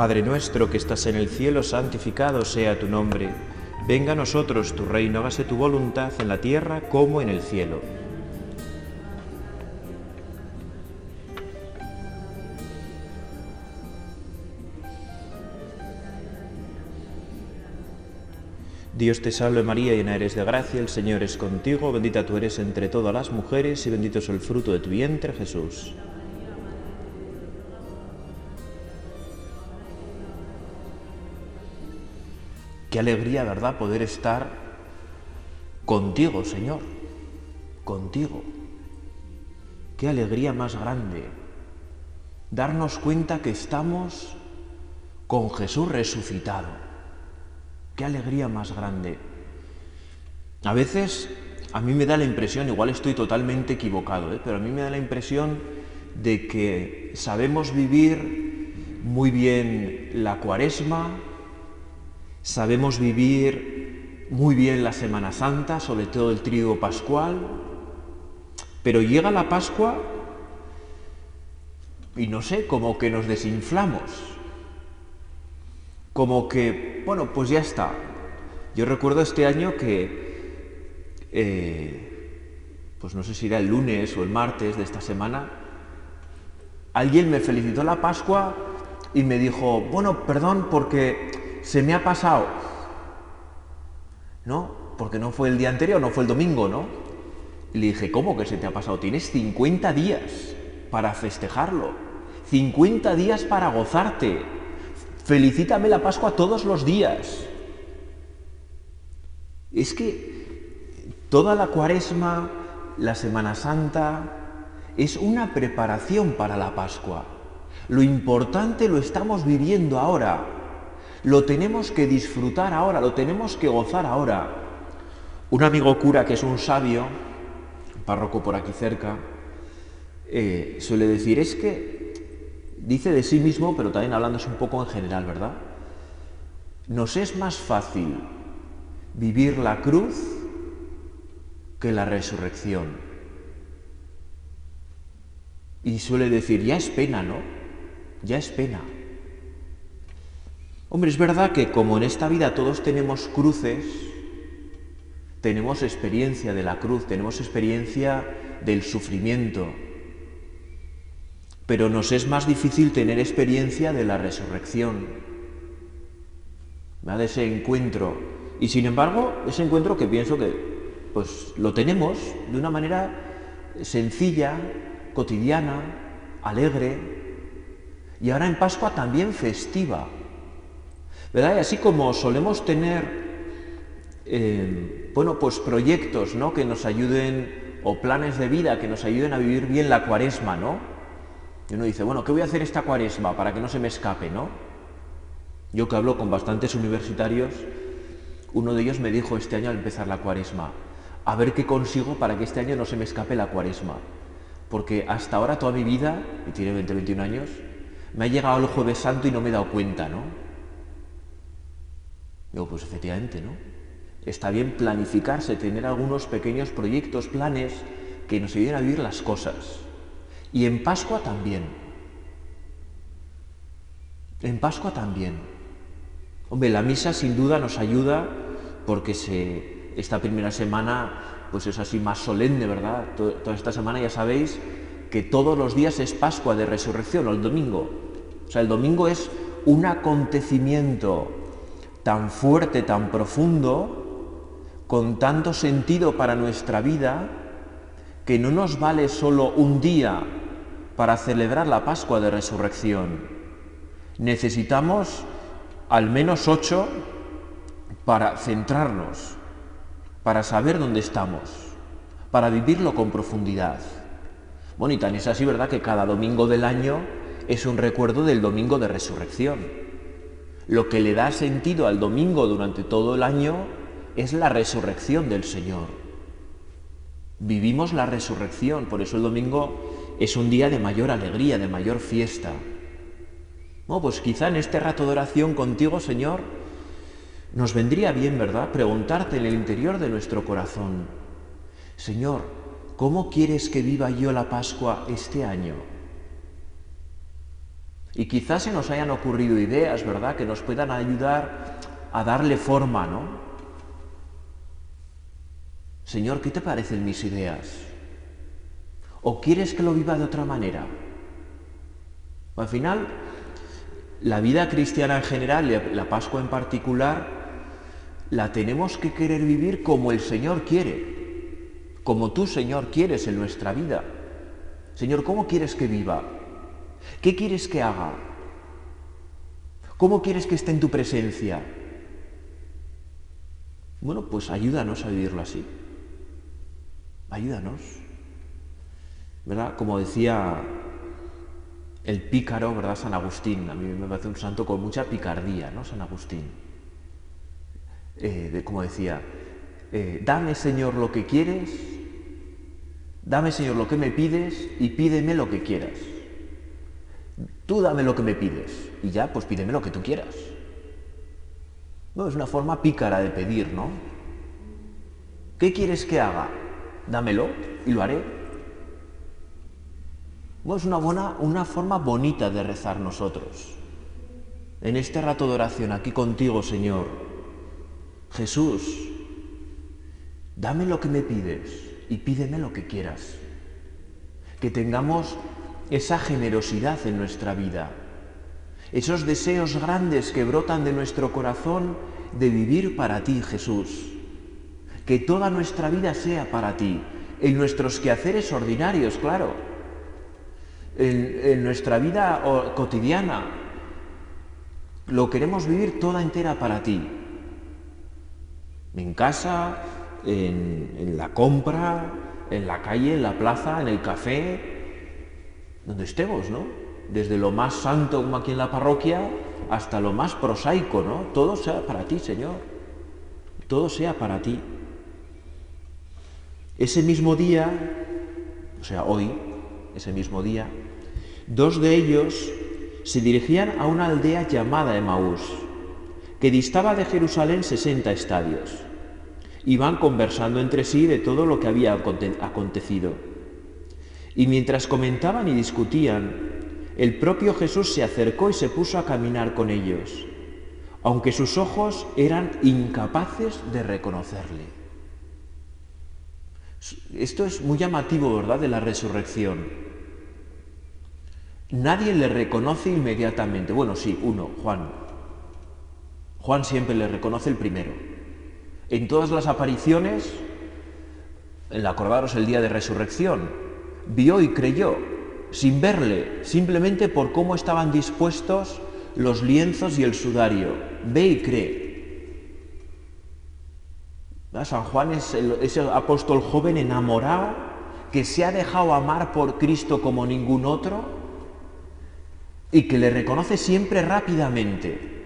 Padre nuestro que estás en el cielo, santificado sea tu nombre. Venga a nosotros tu reino, hágase tu voluntad en la tierra como en el cielo. Dios te salve María, llena eres de gracia, el Señor es contigo, bendita tú eres entre todas las mujeres y bendito es el fruto de tu vientre Jesús. Qué alegría, ¿verdad?, poder estar contigo, Señor, contigo. Qué alegría más grande darnos cuenta que estamos con Jesús resucitado. Qué alegría más grande. A veces a mí me da la impresión, igual estoy totalmente equivocado, ¿eh? pero a mí me da la impresión de que sabemos vivir muy bien la cuaresma, Sabemos vivir muy bien la Semana Santa, sobre todo el trigo pascual, pero llega la Pascua y no sé, como que nos desinflamos, como que, bueno, pues ya está. Yo recuerdo este año que, eh, pues no sé si era el lunes o el martes de esta semana, alguien me felicitó la Pascua y me dijo, bueno, perdón porque se me ha pasado. ¿No? Porque no fue el día anterior, no fue el domingo, ¿no? Y le dije, ¿cómo que se te ha pasado? Tienes 50 días para festejarlo. 50 días para gozarte. Felicítame la Pascua todos los días. Es que toda la cuaresma, la Semana Santa, es una preparación para la Pascua. Lo importante lo estamos viviendo ahora. Lo tenemos que disfrutar ahora, lo tenemos que gozar ahora. Un amigo cura que es un sabio, párroco por aquí cerca, eh, suele decir, es que dice de sí mismo, pero también hablándose un poco en general, ¿verdad? Nos es más fácil vivir la cruz que la resurrección. Y suele decir, ya es pena, ¿no? Ya es pena. Hombre, es verdad que como en esta vida todos tenemos cruces, tenemos experiencia de la cruz, tenemos experiencia del sufrimiento, pero nos es más difícil tener experiencia de la resurrección, de ese encuentro. Y sin embargo, ese encuentro que pienso que pues lo tenemos de una manera sencilla, cotidiana, alegre, y ahora en Pascua también festiva. ¿Verdad? Y así como solemos tener, eh, bueno, pues proyectos, ¿no? Que nos ayuden, o planes de vida que nos ayuden a vivir bien la cuaresma, ¿no? Y uno dice, bueno, ¿qué voy a hacer esta cuaresma para que no se me escape, ¿no? Yo que hablo con bastantes universitarios, uno de ellos me dijo este año al empezar la cuaresma, a ver qué consigo para que este año no se me escape la cuaresma. Porque hasta ahora toda mi vida, y tiene 20, 21 años, me ha llegado el jueves santo y no me he dado cuenta, ¿no? Digo, pues efectivamente, ¿no? Está bien planificarse, tener algunos pequeños proyectos, planes que nos ayuden a vivir las cosas. Y en Pascua también. En Pascua también. Hombre, la misa sin duda nos ayuda porque se, esta primera semana pues es así más solemne, ¿verdad? Toda esta semana ya sabéis que todos los días es Pascua de Resurrección o el domingo. O sea, el domingo es un acontecimiento tan fuerte, tan profundo, con tanto sentido para nuestra vida, que no nos vale solo un día para celebrar la Pascua de Resurrección. Necesitamos al menos ocho para centrarnos, para saber dónde estamos, para vivirlo con profundidad. Bueno, y tan es así, ¿verdad?, que cada domingo del año es un recuerdo del domingo de resurrección. Lo que le da sentido al domingo durante todo el año es la resurrección del Señor. Vivimos la resurrección, por eso el domingo es un día de mayor alegría, de mayor fiesta. Bueno, pues quizá en este rato de oración contigo, Señor, nos vendría bien, ¿verdad?, preguntarte en el interior de nuestro corazón, Señor, ¿cómo quieres que viva yo la Pascua este año? Y quizás se nos hayan ocurrido ideas, ¿verdad?, que nos puedan ayudar a darle forma, ¿no? Señor, ¿qué te parecen mis ideas? ¿O quieres que lo viva de otra manera? Al final, la vida cristiana en general la Pascua en particular, la tenemos que querer vivir como el Señor quiere, como tú, Señor, quieres en nuestra vida. Señor, ¿cómo quieres que viva? ¿Qué quieres que haga? ¿Cómo quieres que esté en tu presencia? Bueno, pues ayúdanos a vivirlo así. Ayúdanos. ¿Verdad? Como decía el pícaro, ¿verdad? San Agustín. A mí me parece un santo con mucha picardía, ¿no? San Agustín. Eh, como decía, eh, dame Señor lo que quieres, dame Señor lo que me pides y pídeme lo que quieras. Tú dame lo que me pides y ya, pues pídeme lo que tú quieras. No, es una forma pícara de pedir, ¿no? ¿Qué quieres que haga? Dámelo y lo haré. Bueno, es una, buena, una forma bonita de rezar nosotros. En este rato de oración, aquí contigo, Señor. Jesús, dame lo que me pides y pídeme lo que quieras. Que tengamos esa generosidad en nuestra vida, esos deseos grandes que brotan de nuestro corazón de vivir para ti, Jesús. Que toda nuestra vida sea para ti, en nuestros quehaceres ordinarios, claro en, nuestra vida cotidiana. Lo queremos vivir toda entera para ti. En casa, en, la compra, en la calle, en la plaza, en el café, donde estemos, ¿no? Desde lo más santo como aquí en la parroquia hasta lo más prosaico, ¿no? Todo sea para ti, Señor. Todo sea para ti. Ese mismo día, o sea, hoy, ese mismo día, Dos de ellos se dirigían a una aldea llamada Emaús, que distaba de Jerusalén 60 estadios. Iban conversando entre sí de todo lo que había acontecido. Y mientras comentaban y discutían, el propio Jesús se acercó y se puso a caminar con ellos, aunque sus ojos eran incapaces de reconocerle. Esto es muy llamativo, ¿verdad?, de la resurrección. Nadie le reconoce inmediatamente. Bueno, sí, uno, Juan. Juan siempre le reconoce el primero. En todas las apariciones, acordaros el día de resurrección, vio y creyó, sin verle, simplemente por cómo estaban dispuestos los lienzos y el sudario. Ve y cree. San Juan es ese apóstol joven enamorado que se ha dejado amar por Cristo como ningún otro y que le reconoce siempre rápidamente.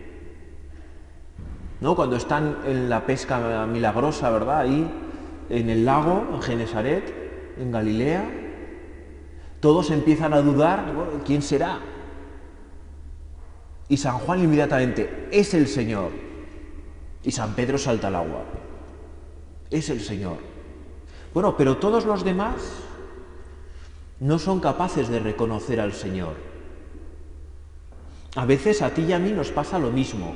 ¿No? Cuando están en la pesca milagrosa, ¿verdad? Ahí en el lago, en Genesaret, en Galilea, todos empiezan a dudar, ¿quién será? Y San Juan inmediatamente, es el Señor. Y San Pedro salta al agua. Es el Señor. Bueno, pero todos los demás no son capaces de reconocer al Señor. A veces a ti y a mí nos pasa lo mismo,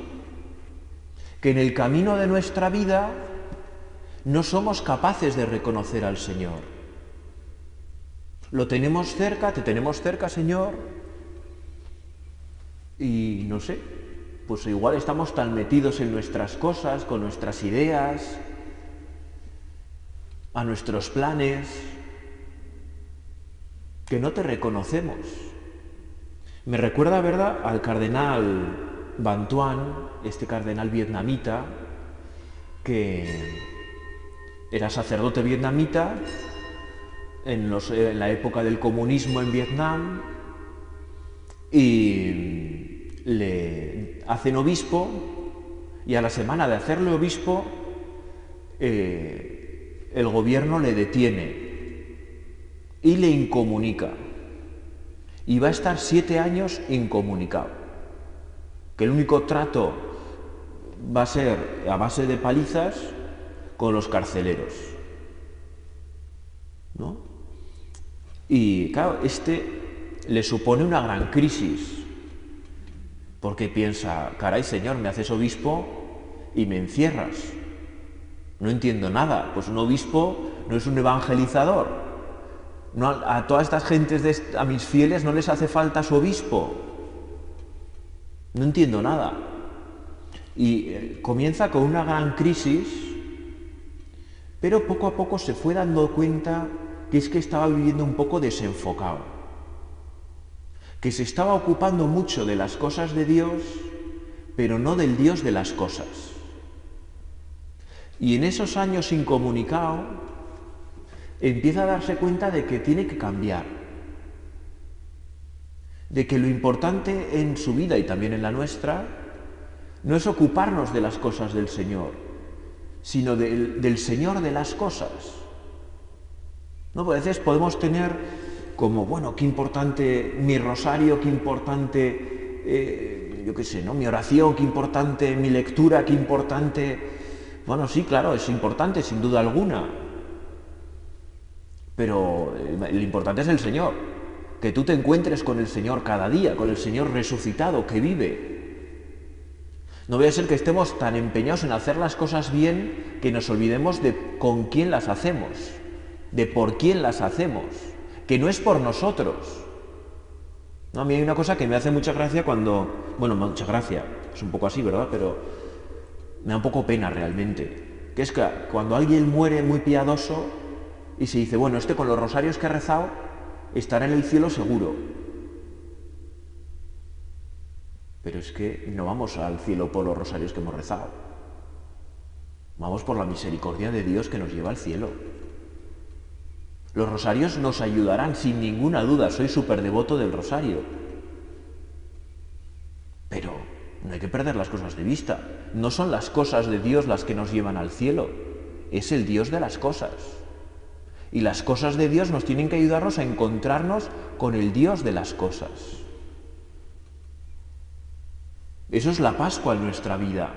que en el camino de nuestra vida no somos capaces de reconocer al Señor. Lo tenemos cerca, te tenemos cerca, Señor, y no sé, pues igual estamos tan metidos en nuestras cosas, con nuestras ideas, a nuestros planes, que no te reconocemos. Me recuerda, ¿verdad?, al cardenal Bantuan, este cardenal vietnamita, que era sacerdote vietnamita en, la época del comunismo en Vietnam y le hacen obispo y a la semana de hacerle obispo eh, el gobierno le detiene y le incomunica y va a estar siete años incomunicado. Que el único trato va a ser a base de palizas con los carceleros. ¿No? Y claro, este le supone una gran crisis, Porque piensa, caray Señor, me haces obispo y me encierras. No entiendo nada. Pues un obispo no es un evangelizador. A todas estas gentes, de, a mis fieles, no les hace falta su obispo. No entiendo nada. Y eh, comienza con una gran crisis, pero poco a poco se fue dando cuenta que es que estaba viviendo un poco desenfocado, que se estaba ocupando mucho de las cosas de Dios, pero no del Dios de las cosas. Y en esos años incomunicado, empieza a darse cuenta de que tiene que cambiar, de que lo importante en su vida y también en la nuestra no es ocuparnos de las cosas del Señor, sino del, del Señor de las cosas. ¿No? Porque a veces podemos tener como, bueno, qué importante mi rosario, qué importante, eh, yo qué sé, ¿no? Mi oración, qué importante mi lectura, qué importante... Bueno, sí, claro, es importante, sin duda alguna. Pero eh, lo importante es el Señor. Que tú te encuentres con el Señor cada día, con el Señor resucitado que vive. No voy a ser que estemos tan empeñados en hacer las cosas bien que nos olvidemos de con quién las hacemos de por quién las hacemos, que no es por nosotros. ¿No? A mí hay una cosa que me hace mucha gracia cuando, bueno, mucha gracia, es un poco así, ¿verdad? Pero me da un poco pena realmente, que es que cuando alguien muere muy piadoso y se dice, bueno, este con los rosarios que ha rezado estará en el cielo seguro. Pero es que no vamos al cielo por los rosarios que hemos rezado. Vamos por la misericordia de Dios que nos lleva al cielo. Los rosarios nos ayudarán sin ninguna duda, soy súper devoto del rosario. Pero no hay que perder las cosas de vista. No son las cosas de Dios las que nos llevan al cielo, es el Dios de las cosas. Y las cosas de Dios nos tienen que ayudarnos a encontrarnos con el Dios de las cosas. Eso es la Pascua en nuestra vida.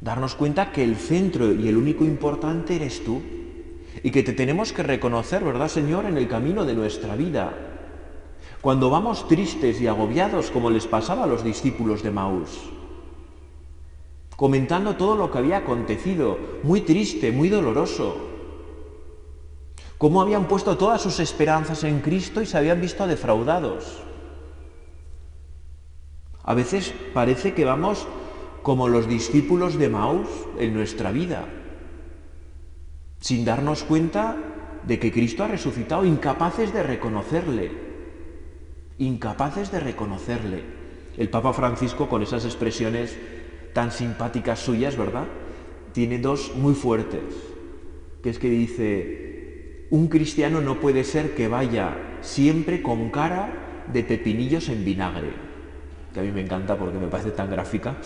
Darnos cuenta que el centro y el único importante eres tú y que te tenemos que reconocer, ¿verdad, Señor?, en el camino de nuestra vida. Cuando vamos tristes y agobiados, como les pasaba a los discípulos de Maús, comentando todo lo que había acontecido, muy triste, muy doloroso, cómo habían puesto todas sus esperanzas en Cristo y se habían visto defraudados. A veces parece que vamos como los discípulos de Maús en nuestra vida sin darnos cuenta de que Cristo ha resucitado, incapaces de reconocerle, incapaces de reconocerle. El Papa Francisco, con esas expresiones tan simpáticas suyas, ¿verdad? Tiene dos muy fuertes, que es que dice, un cristiano no puede ser que vaya siempre con cara de pepinillos en vinagre, que a mí me encanta porque me parece tan gráfica,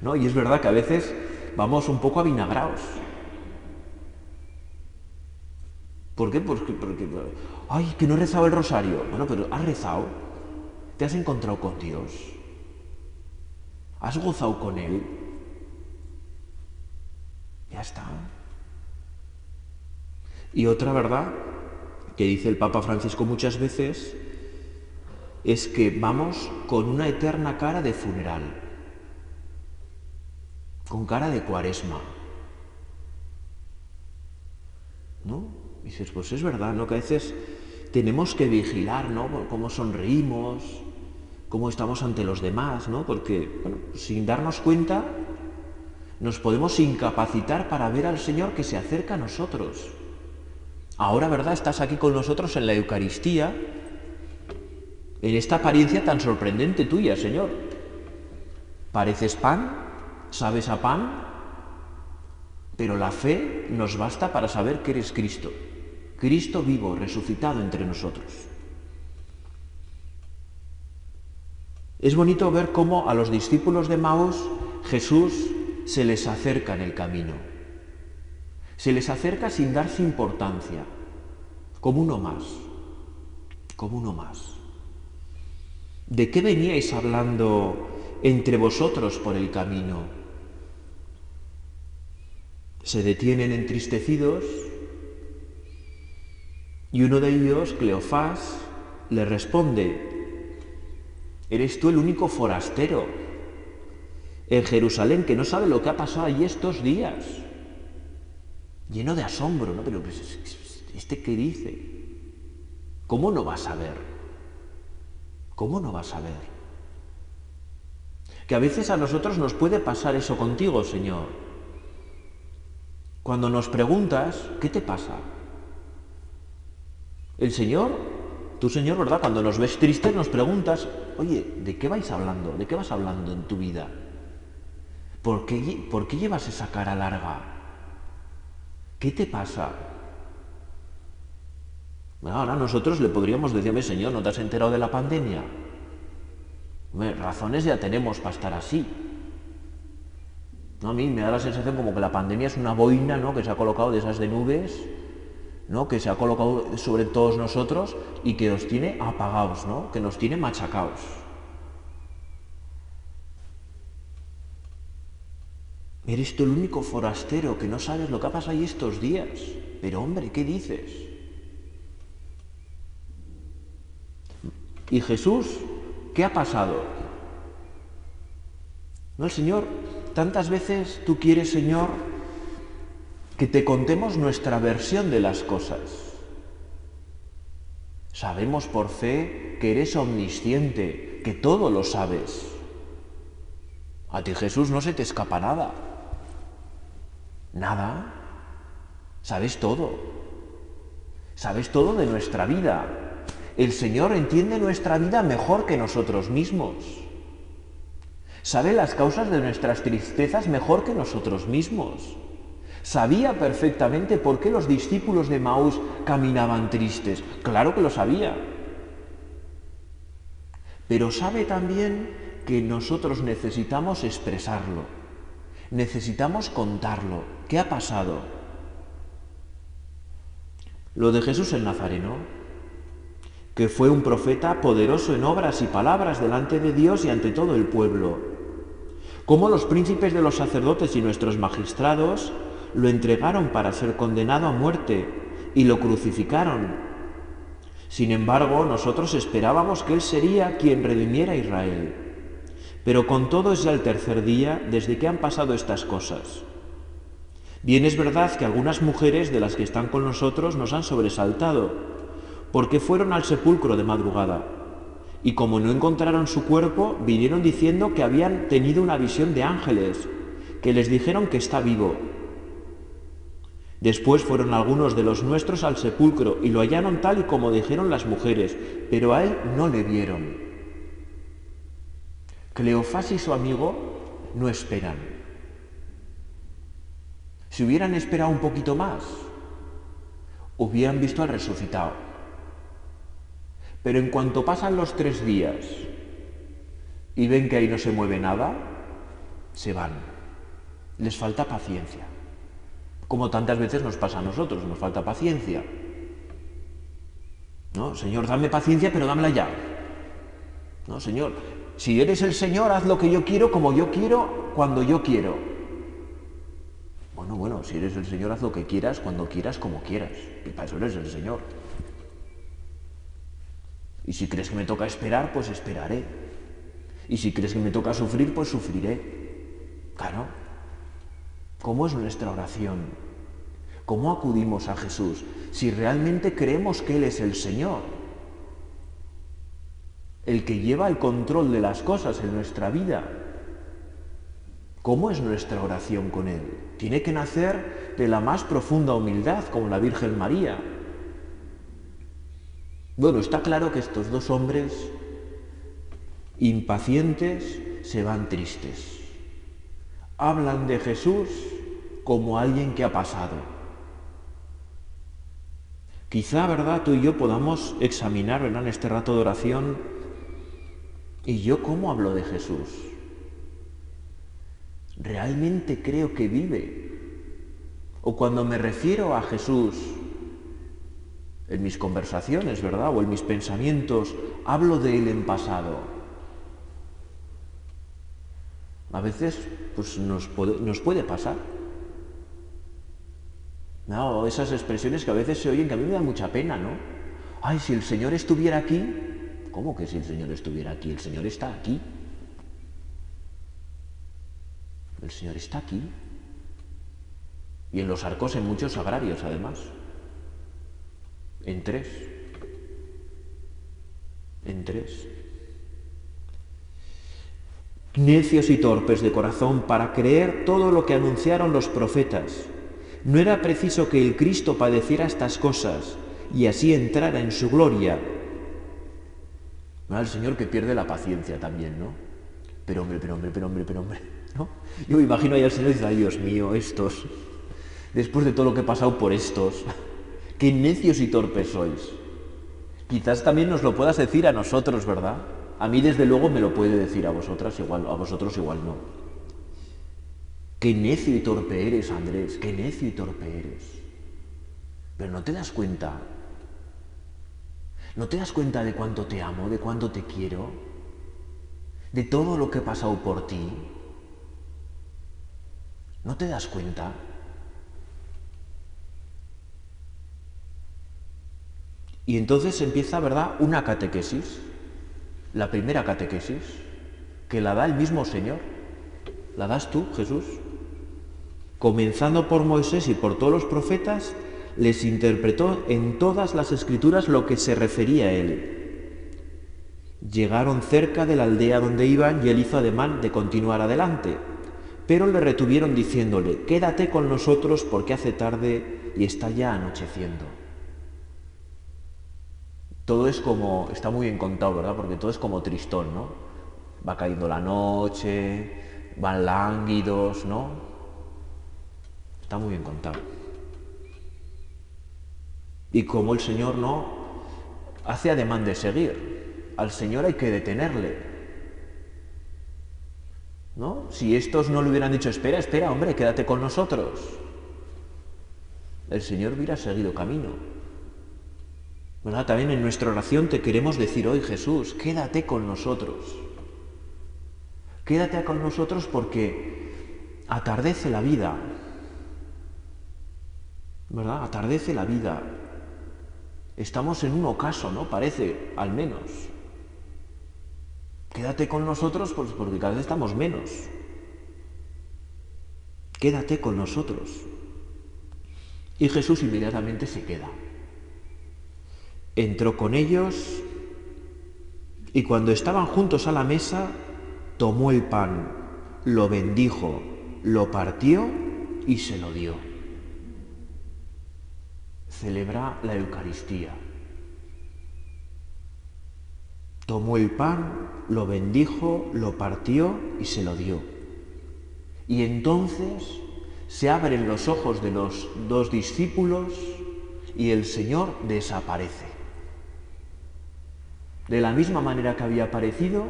¿no? Y es verdad que a veces vamos un poco avinagrados, ¿Por qué? Porque, porque, ay, que no he rezado el rosario. Bueno, pero has rezado. Te has encontrado con Dios. Has gozado con Él. Ya está. Y otra verdad que dice el Papa Francisco muchas veces es que vamos con una eterna cara de funeral, con cara de cuaresma. ¿No? Dices, pues es verdad, ¿no? Que a veces tenemos que vigilar, ¿no? Cómo sonreímos, cómo estamos ante los demás, ¿no? Porque, bueno, sin darnos cuenta, nos podemos incapacitar para ver al Señor que se acerca a nosotros. Ahora, ¿verdad? Estás aquí con nosotros en la Eucaristía, en esta apariencia tan sorprendente tuya, Señor. Pareces pan, sabes a pan, pero la fe nos basta para saber que eres Cristo. Cristo vivo, resucitado entre nosotros. Es bonito ver cómo a los discípulos de Maús Jesús se les acerca en el camino. Se les acerca sin darse importancia, como uno más, como uno más. ¿De qué veníais hablando entre vosotros por el camino? Se detienen entristecidos y uno de ellos, Cleofás, le responde, Eres tú el único forastero en Jerusalén que no sabe lo que ha pasado allí estos días. Lleno de asombro, ¿no? Pero pues, ¿este qué dice? ¿Cómo no va a saber? ¿Cómo no va a saber? Que a veces a nosotros nos puede pasar eso contigo, Señor. Cuando nos preguntas, ¿qué te pasa? El Señor, tú Señor, ¿verdad? Cuando nos ves tristes nos preguntas, oye, ¿de qué vais hablando? ¿De qué vas hablando en tu vida? ¿Por qué, ¿Por qué llevas esa cara larga? ¿Qué te pasa? ahora nosotros le podríamos decirme, Señor, ¿no te has enterado de la pandemia? razones ya tenemos para estar así. A mí me da la sensación como que la pandemia es una boina ¿no? que se ha colocado de esas de nubes, ¿no? que se ha colocado sobre todos nosotros y que nos tiene apagados, ¿no? que nos tiene machacados. Eres tú el único forastero que no sabes lo que ha pasado ahí estos días. Pero hombre, ¿qué dices? Y Jesús ¿Qué ha pasado? ¿No, el Señor? Tantas veces tú quieres, Señor, que te contemos nuestra versión de las cosas. Sabemos por fe que eres omnisciente, que todo lo sabes. A ti Jesús no se te escapa nada. Nada. Sabes todo. Sabes todo de nuestra vida. El Señor entiende nuestra vida mejor que nosotros mismos. Sabe las causas de nuestras tristezas mejor que nosotros mismos. Sabía perfectamente por qué los discípulos de Maús caminaban tristes. Claro que lo sabía. Pero sabe también que nosotros necesitamos expresarlo. Necesitamos contarlo. ¿Qué ha pasado? Lo de Jesús el Nazareno que fue un profeta poderoso en obras y palabras delante de Dios y ante todo el pueblo. Como los príncipes de los sacerdotes y nuestros magistrados lo entregaron para ser condenado a muerte y lo crucificaron. Sin embargo, nosotros esperábamos que Él sería quien redimiera a Israel. Pero con todo es ya el tercer día desde que han pasado estas cosas. Bien es verdad que algunas mujeres de las que están con nosotros nos han sobresaltado, porque fueron al sepulcro de madrugada. Y como no encontraron su cuerpo, vinieron diciendo que habían tenido una visión de ángeles, que les dijeron que está vivo. Después fueron algunos de los nuestros al sepulcro y lo hallaron tal y como dijeron las mujeres, pero a él no le vieron. Cleofás y su amigo no esperan. Si hubieran esperado un poquito más, hubieran visto al resucitado. Pero en cuanto pasan los tres días y ven que ahí no se mueve nada, se van. Les falta paciencia. Como tantas veces nos pasa a nosotros, nos falta paciencia. No, Señor, dame paciencia, pero dámela ya. No, Señor, si eres el Señor, haz lo que yo quiero, como yo quiero, cuando yo quiero. Bueno, bueno, si eres el Señor, haz lo que quieras, cuando quieras, como quieras. Y para eso eres el Señor. Y si crees que me toca esperar, pues esperaré. Y si crees que me toca sufrir, pues sufriré. Claro. ¿Cómo es nuestra oración? ¿Cómo acudimos a Jesús si realmente creemos que Él es el Señor? El que lleva el control de las cosas en nuestra vida. ¿Cómo es nuestra oración con Él? Tiene que nacer de la más profunda humildad, como la Virgen María. Bueno, está claro que estos dos hombres impacientes se van tristes. Hablan de Jesús como alguien que ha pasado. Quizá, ¿verdad?, tú y yo podamos examinar, ¿verdad?, en este rato de oración, ¿y yo cómo hablo de Jesús? ¿Realmente creo que vive? O cuando me refiero a Jesús, en mis conversaciones, ¿verdad? O en mis pensamientos, hablo de él en pasado. A veces pues, nos, puede, pasar. No, esas expresiones que a veces se oyen que a mí me da mucha pena, ¿no? Ay, si el Señor estuviera aquí, ¿Cómo que si el Señor estuviera aquí? El Señor está aquí. El Señor está aquí. Y en los arcos en muchos agrarios, además. En tres. En tres. Necios y torpes de corazón para creer todo lo que anunciaron los profetas. No era preciso que el Cristo padeciera estas cosas y así entrara en su gloria. El Señor que pierde la paciencia también, ¿no? Pero hombre, pero hombre, pero hombre, pero hombre, ¿no? Yo me imagino ahí al Señor y dice, ay Dios mío, estos, después de todo lo que he pasado por estos, qué necios y torpes sois. Quizás también nos lo puedas decir a nosotros, ¿verdad? A mí desde luego me lo puede decir a vosotras igual, a vosotros igual no. Qué necio y torpe eres, Andrés, qué necio y torpe eres. Pero no te das cuenta. ¿No te das cuenta de cuánto te amo, de cuánto te quiero? De todo lo que he pasado por ti. ¿No te das cuenta? Y entonces empieza, ¿verdad?, una catequesis la primera catequesis, que la da el mismo Señor. ¿La das tú, Jesús? Comenzando por Moisés y por todos los profetas, les interpretó en todas las escrituras lo que se refería a él. Llegaron cerca de la aldea donde iban y él hizo ademán de continuar adelante, pero le retuvieron diciéndole, quédate con nosotros porque hace tarde y está ya anocheciendo todo es como, está muy bien contado, ¿verdad? Porque todo es como tristón, ¿no? Va cayendo la noche, van lánguidos, ¿no? Está muy bien contado. Y como el Señor no hace ademán de seguir, al Señor hay que detenerle. ¿No? Si estos no le hubieran dicho, espera, espera, hombre, quédate con nosotros, el Señor hubiera seguido camino. También en nuestra oración te queremos decir hoy, Jesús, quédate con nosotros. Quédate con nosotros porque atardece la vida. ¿Verdad? Atardece la vida. Estamos en un ocaso, ¿no? Parece, al menos. Quédate con nosotros pues porque cada vez estamos menos. Quédate con nosotros. Y Jesús inmediatamente se queda entró con ellos y cuando estaban juntos a la mesa, tomó el pan, lo bendijo, lo partió y se lo dio. Celebra la Eucaristía. Tomó el pan, lo bendijo, lo partió y se lo dio. Y entonces se abren los ojos de los dos discípulos y el Señor desaparece. De la misma manera que había aparecido,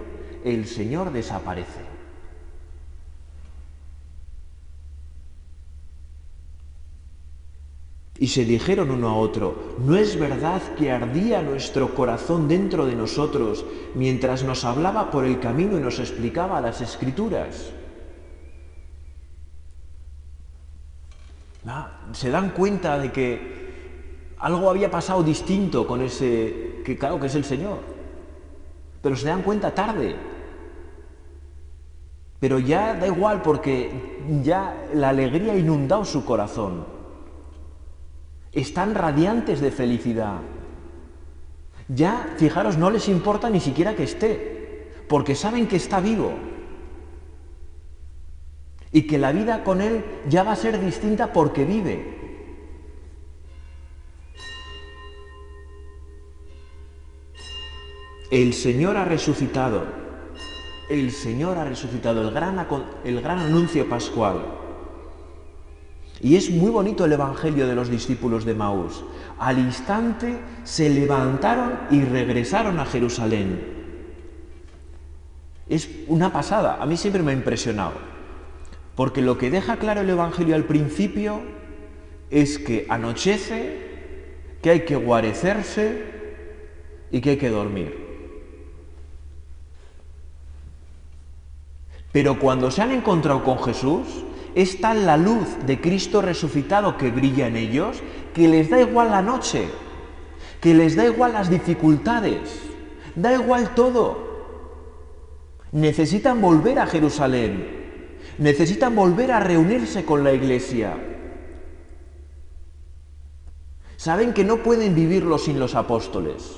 el Señor desaparece. Y se dijeron uno a otro, ¿no es verdad que ardía nuestro corazón dentro de nosotros mientras nos hablaba por el camino y nos explicaba las escrituras? Ah, se dan cuenta de que algo había pasado distinto con ese, que claro que es el Señor pero se dan cuenta tarde. Pero ya da igual porque ya la alegría ha inundado su corazón. Están radiantes de felicidad. Ya, fijaros, no les importa ni siquiera que esté, porque saben que está vivo. Y que la vida con Él ya va a ser distinta porque vive. El Señor ha resucitado. El Señor ha resucitado, el gran, anuncio pascual. Y es muy bonito el Evangelio de los discípulos de Maús. Al instante se levantaron y regresaron a Jerusalén. Es una pasada, a mí siempre me ha impresionado. Porque lo que deja claro el Evangelio al principio es que anochece, que hay que guarecerse y que hay que dormir. Pero cuando se han encontrado con Jesús, es tal la luz de Cristo resucitado que brilla en ellos, que les da igual la noche, que les da igual las dificultades, Da igual todo. Necesitan volver a Jerusalén. Necesitan volver a reunirse con la iglesia. Saben que no pueden vivirlo sin los apóstoles.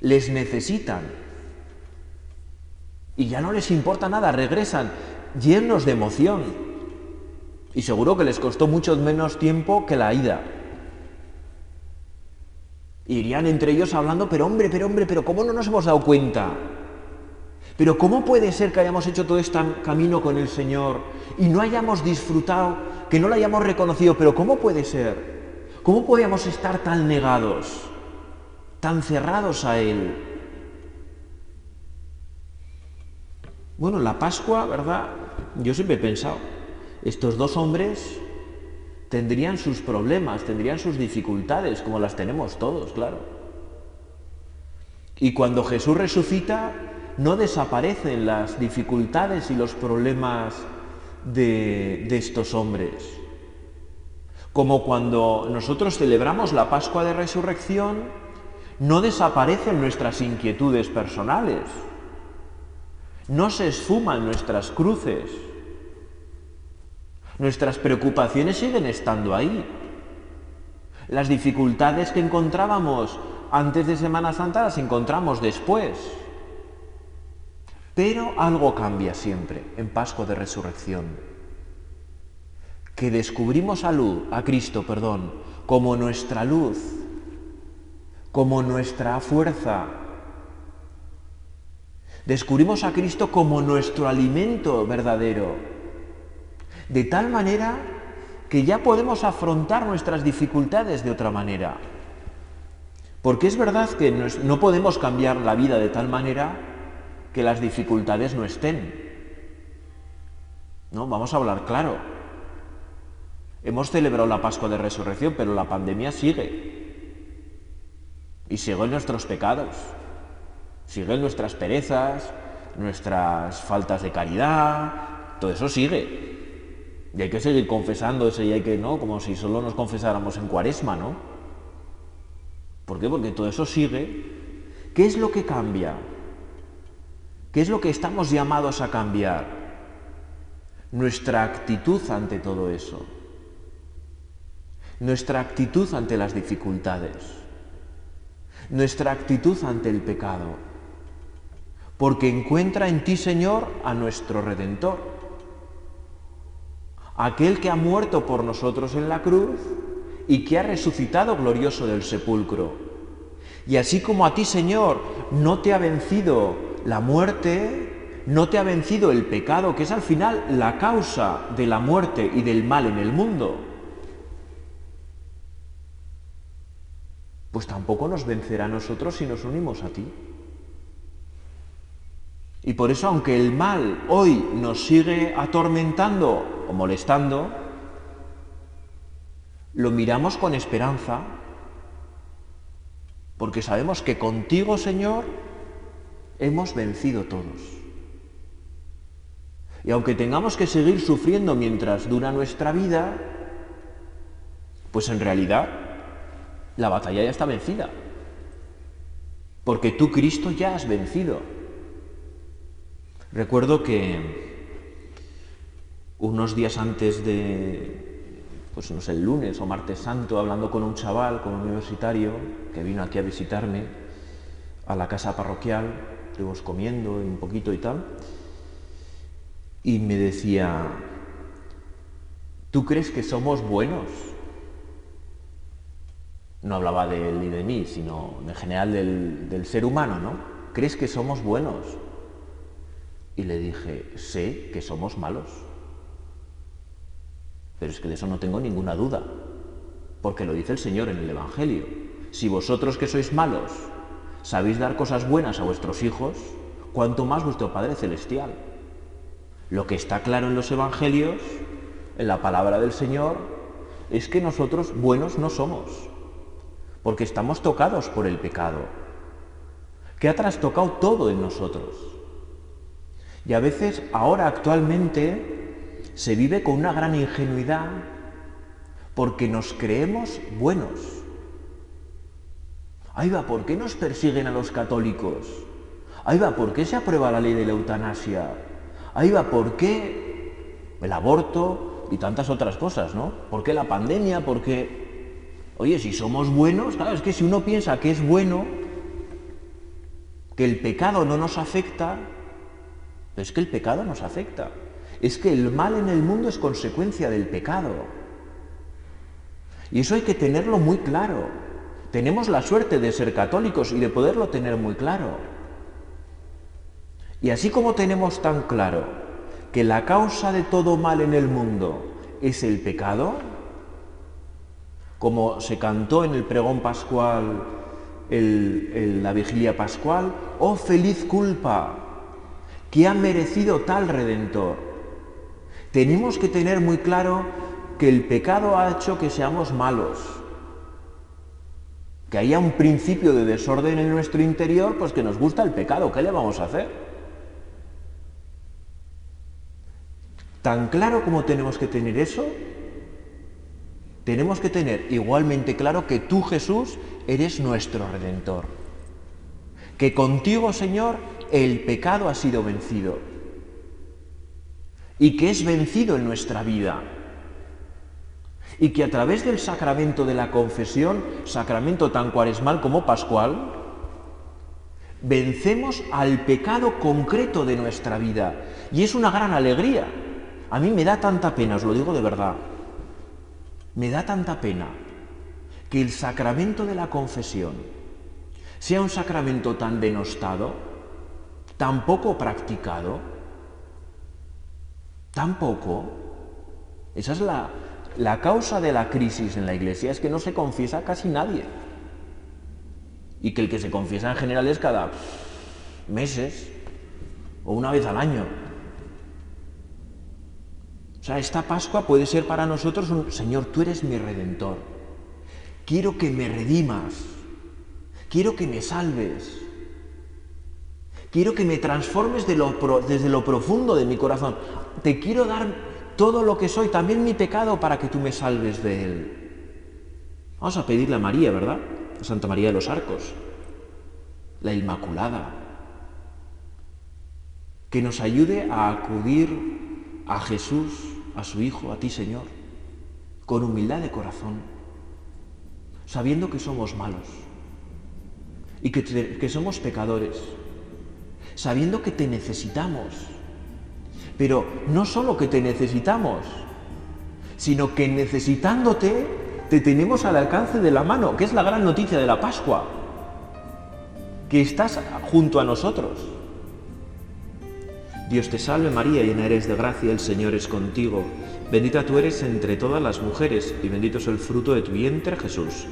Les necesitan. Y ya no les importa nada, regresan llenos de emoción. Y seguro que les costó mucho menos tiempo que la ida. Irían entre ellos hablando, pero hombre, pero hombre, pero ¿cómo no nos hemos dado cuenta? Pero ¿cómo puede ser que hayamos hecho todo este camino con el Señor y no hayamos disfrutado, que no lo hayamos reconocido? Pero ¿cómo puede ser? ¿Cómo podíamos estar tan negados, tan cerrados a Él? Bueno, la Pascua, ¿verdad? Yo siempre he pensado, estos dos hombres tendrían sus problemas, tendrían sus dificultades, como las tenemos todos, claro. Y cuando Jesús resucita, no desaparecen las dificultades y los problemas de, de estos hombres. Como cuando nosotros celebramos la Pascua de Resurrección, no desaparecen nuestras inquietudes personales, no se esfuman nuestras cruces, nuestras preocupaciones siguen estando ahí. Las dificultades que encontrábamos antes de Semana Santa las encontramos después. Pero algo cambia siempre en Pascua de Resurrección que descubrimos a, luz, a Cristo perdón, como nuestra luz, como nuestra fuerza. Descubrimos a Cristo como nuestro alimento verdadero, de tal manera que ya podemos afrontar nuestras dificultades de otra manera. Porque es verdad que no podemos cambiar la vida de tal manera que las dificultades no estén. No, vamos a hablar claro. Hemos celebrado la Pascua de Resurrección, pero la pandemia sigue. Y siguen nuestros pecados, siguen nuestras perezas, nuestras faltas de caridad, todo eso sigue. Y hay que seguir confesándose y hay que, ¿no? Como si solo nos confesáramos en cuaresma, ¿no? ¿Por qué? Porque todo eso sigue. ¿Qué es lo que cambia? ¿Qué es lo que estamos llamados a cambiar? Nuestra actitud ante todo eso nuestra actitud ante las dificultades, nuestra actitud ante el pecado, porque encuentra en ti, Señor, a nuestro Redentor, aquel que ha muerto por nosotros en la cruz y que ha resucitado glorioso del sepulcro. Y así como a ti, Señor, no te ha vencido la muerte, no te ha vencido el pecado, que es al final la causa de la muerte y del mal en el mundo, pues tampoco nos vencerá a nosotros si nos unimos a ti. Y por eso, aunque el mal hoy nos sigue atormentando o molestando, lo miramos con esperanza, porque sabemos que contigo, Señor, hemos vencido todos. Y aunque tengamos que seguir sufriendo mientras dura nuestra vida, pues en realidad la batalla ya está vencida. Porque tú, Cristo, ya has vencido. Recuerdo que unos días antes de, pues no sé, el lunes o martes santo, hablando con un chaval, con un universitario, que vino aquí a visitarme a la casa parroquial, estuvimos comiendo un poquito y tal, y me decía, ¿tú crees que somos buenos? no hablaba de él y de mí, sino en general del, ser humano, ¿no? ¿Crees que somos buenos? Y le dije, sé que somos malos. Pero es que de eso no tengo ninguna duda, porque lo dice el Señor en el Evangelio. Si vosotros que sois malos sabéis dar cosas buenas a vuestros hijos, cuanto más vuestro Padre Celestial. Lo que está claro en los Evangelios, en la palabra del Señor, es que nosotros buenos no somos porque estamos tocados por el pecado, que ha trastocado todo en nosotros. Y a veces, ahora actualmente, se vive con una gran ingenuidad porque nos creemos buenos. Ahí va, ¿por qué nos persiguen a los católicos? Ahí va, ¿por qué se aprueba la ley de la eutanasia? Ahí va, ¿por qué el aborto y tantas otras cosas, ¿no? ¿Por qué la pandemia? ¿Por qué...? Oye, si somos buenos, claro, es que si uno piensa que es bueno, que el pecado no nos afecta, es que el pecado nos afecta. Es que el mal en el mundo es consecuencia del pecado. Y eso hay que tenerlo muy claro. Tenemos la suerte de ser católicos y de poderlo tener muy claro. Y así como tenemos tan claro que la causa de todo mal en el mundo es el pecado, como se cantó en el pregón pascual, en la vigilia pascual, oh feliz culpa, que ha merecido tal redentor. Tenemos que tener muy claro que el pecado ha hecho que seamos malos, que haya un principio de desorden en nuestro interior, pues que nos gusta el pecado, ¿qué le vamos a hacer? Tan claro como tenemos que tener eso, tenemos que tener igualmente claro que tú, Jesús, eres nuestro redentor. Que contigo, Señor, el pecado ha sido vencido. Y que es vencido en nuestra vida. Y que a través del sacramento de la confesión, sacramento tan cuaresmal como pascual, vencemos al pecado concreto de nuestra vida. Y es una gran alegría. A mí me da tanta pena, os lo digo de verdad me da tanta pena que el sacramento de la confesión sea un sacramento tan denostado, tan poco practicado, tan poco. Esa es la, la causa de la crisis en la iglesia, es que no se confiesa casi nadie. Y que el que se confiesa en general es cada meses o una vez al año. O sea, esta Pascua puede ser para nosotros un, Señor, tú eres mi redentor. Quiero que me redimas. Quiero que me salves. Quiero que me transformes desde lo profundo de mi corazón. Te quiero dar todo lo que soy, también mi pecado, para que tú me salves de él. Vamos a pedirle a María, ¿verdad? A Santa María de los Arcos, la Inmaculada, que nos ayude a acudir a Jesús, a su Hijo, a ti Señor, con humildad de corazón, sabiendo que somos malos y que, que somos pecadores, sabiendo que te necesitamos, pero no solo que te necesitamos, sino que necesitándote te tenemos al alcance de la mano, que es la gran noticia de la Pascua, que estás junto a nosotros. Dios te salve María, llena eres de gracia, el Señor es contigo. Bendita tú eres entre todas las mujeres y bendito es el fruto de tu vientre Jesús.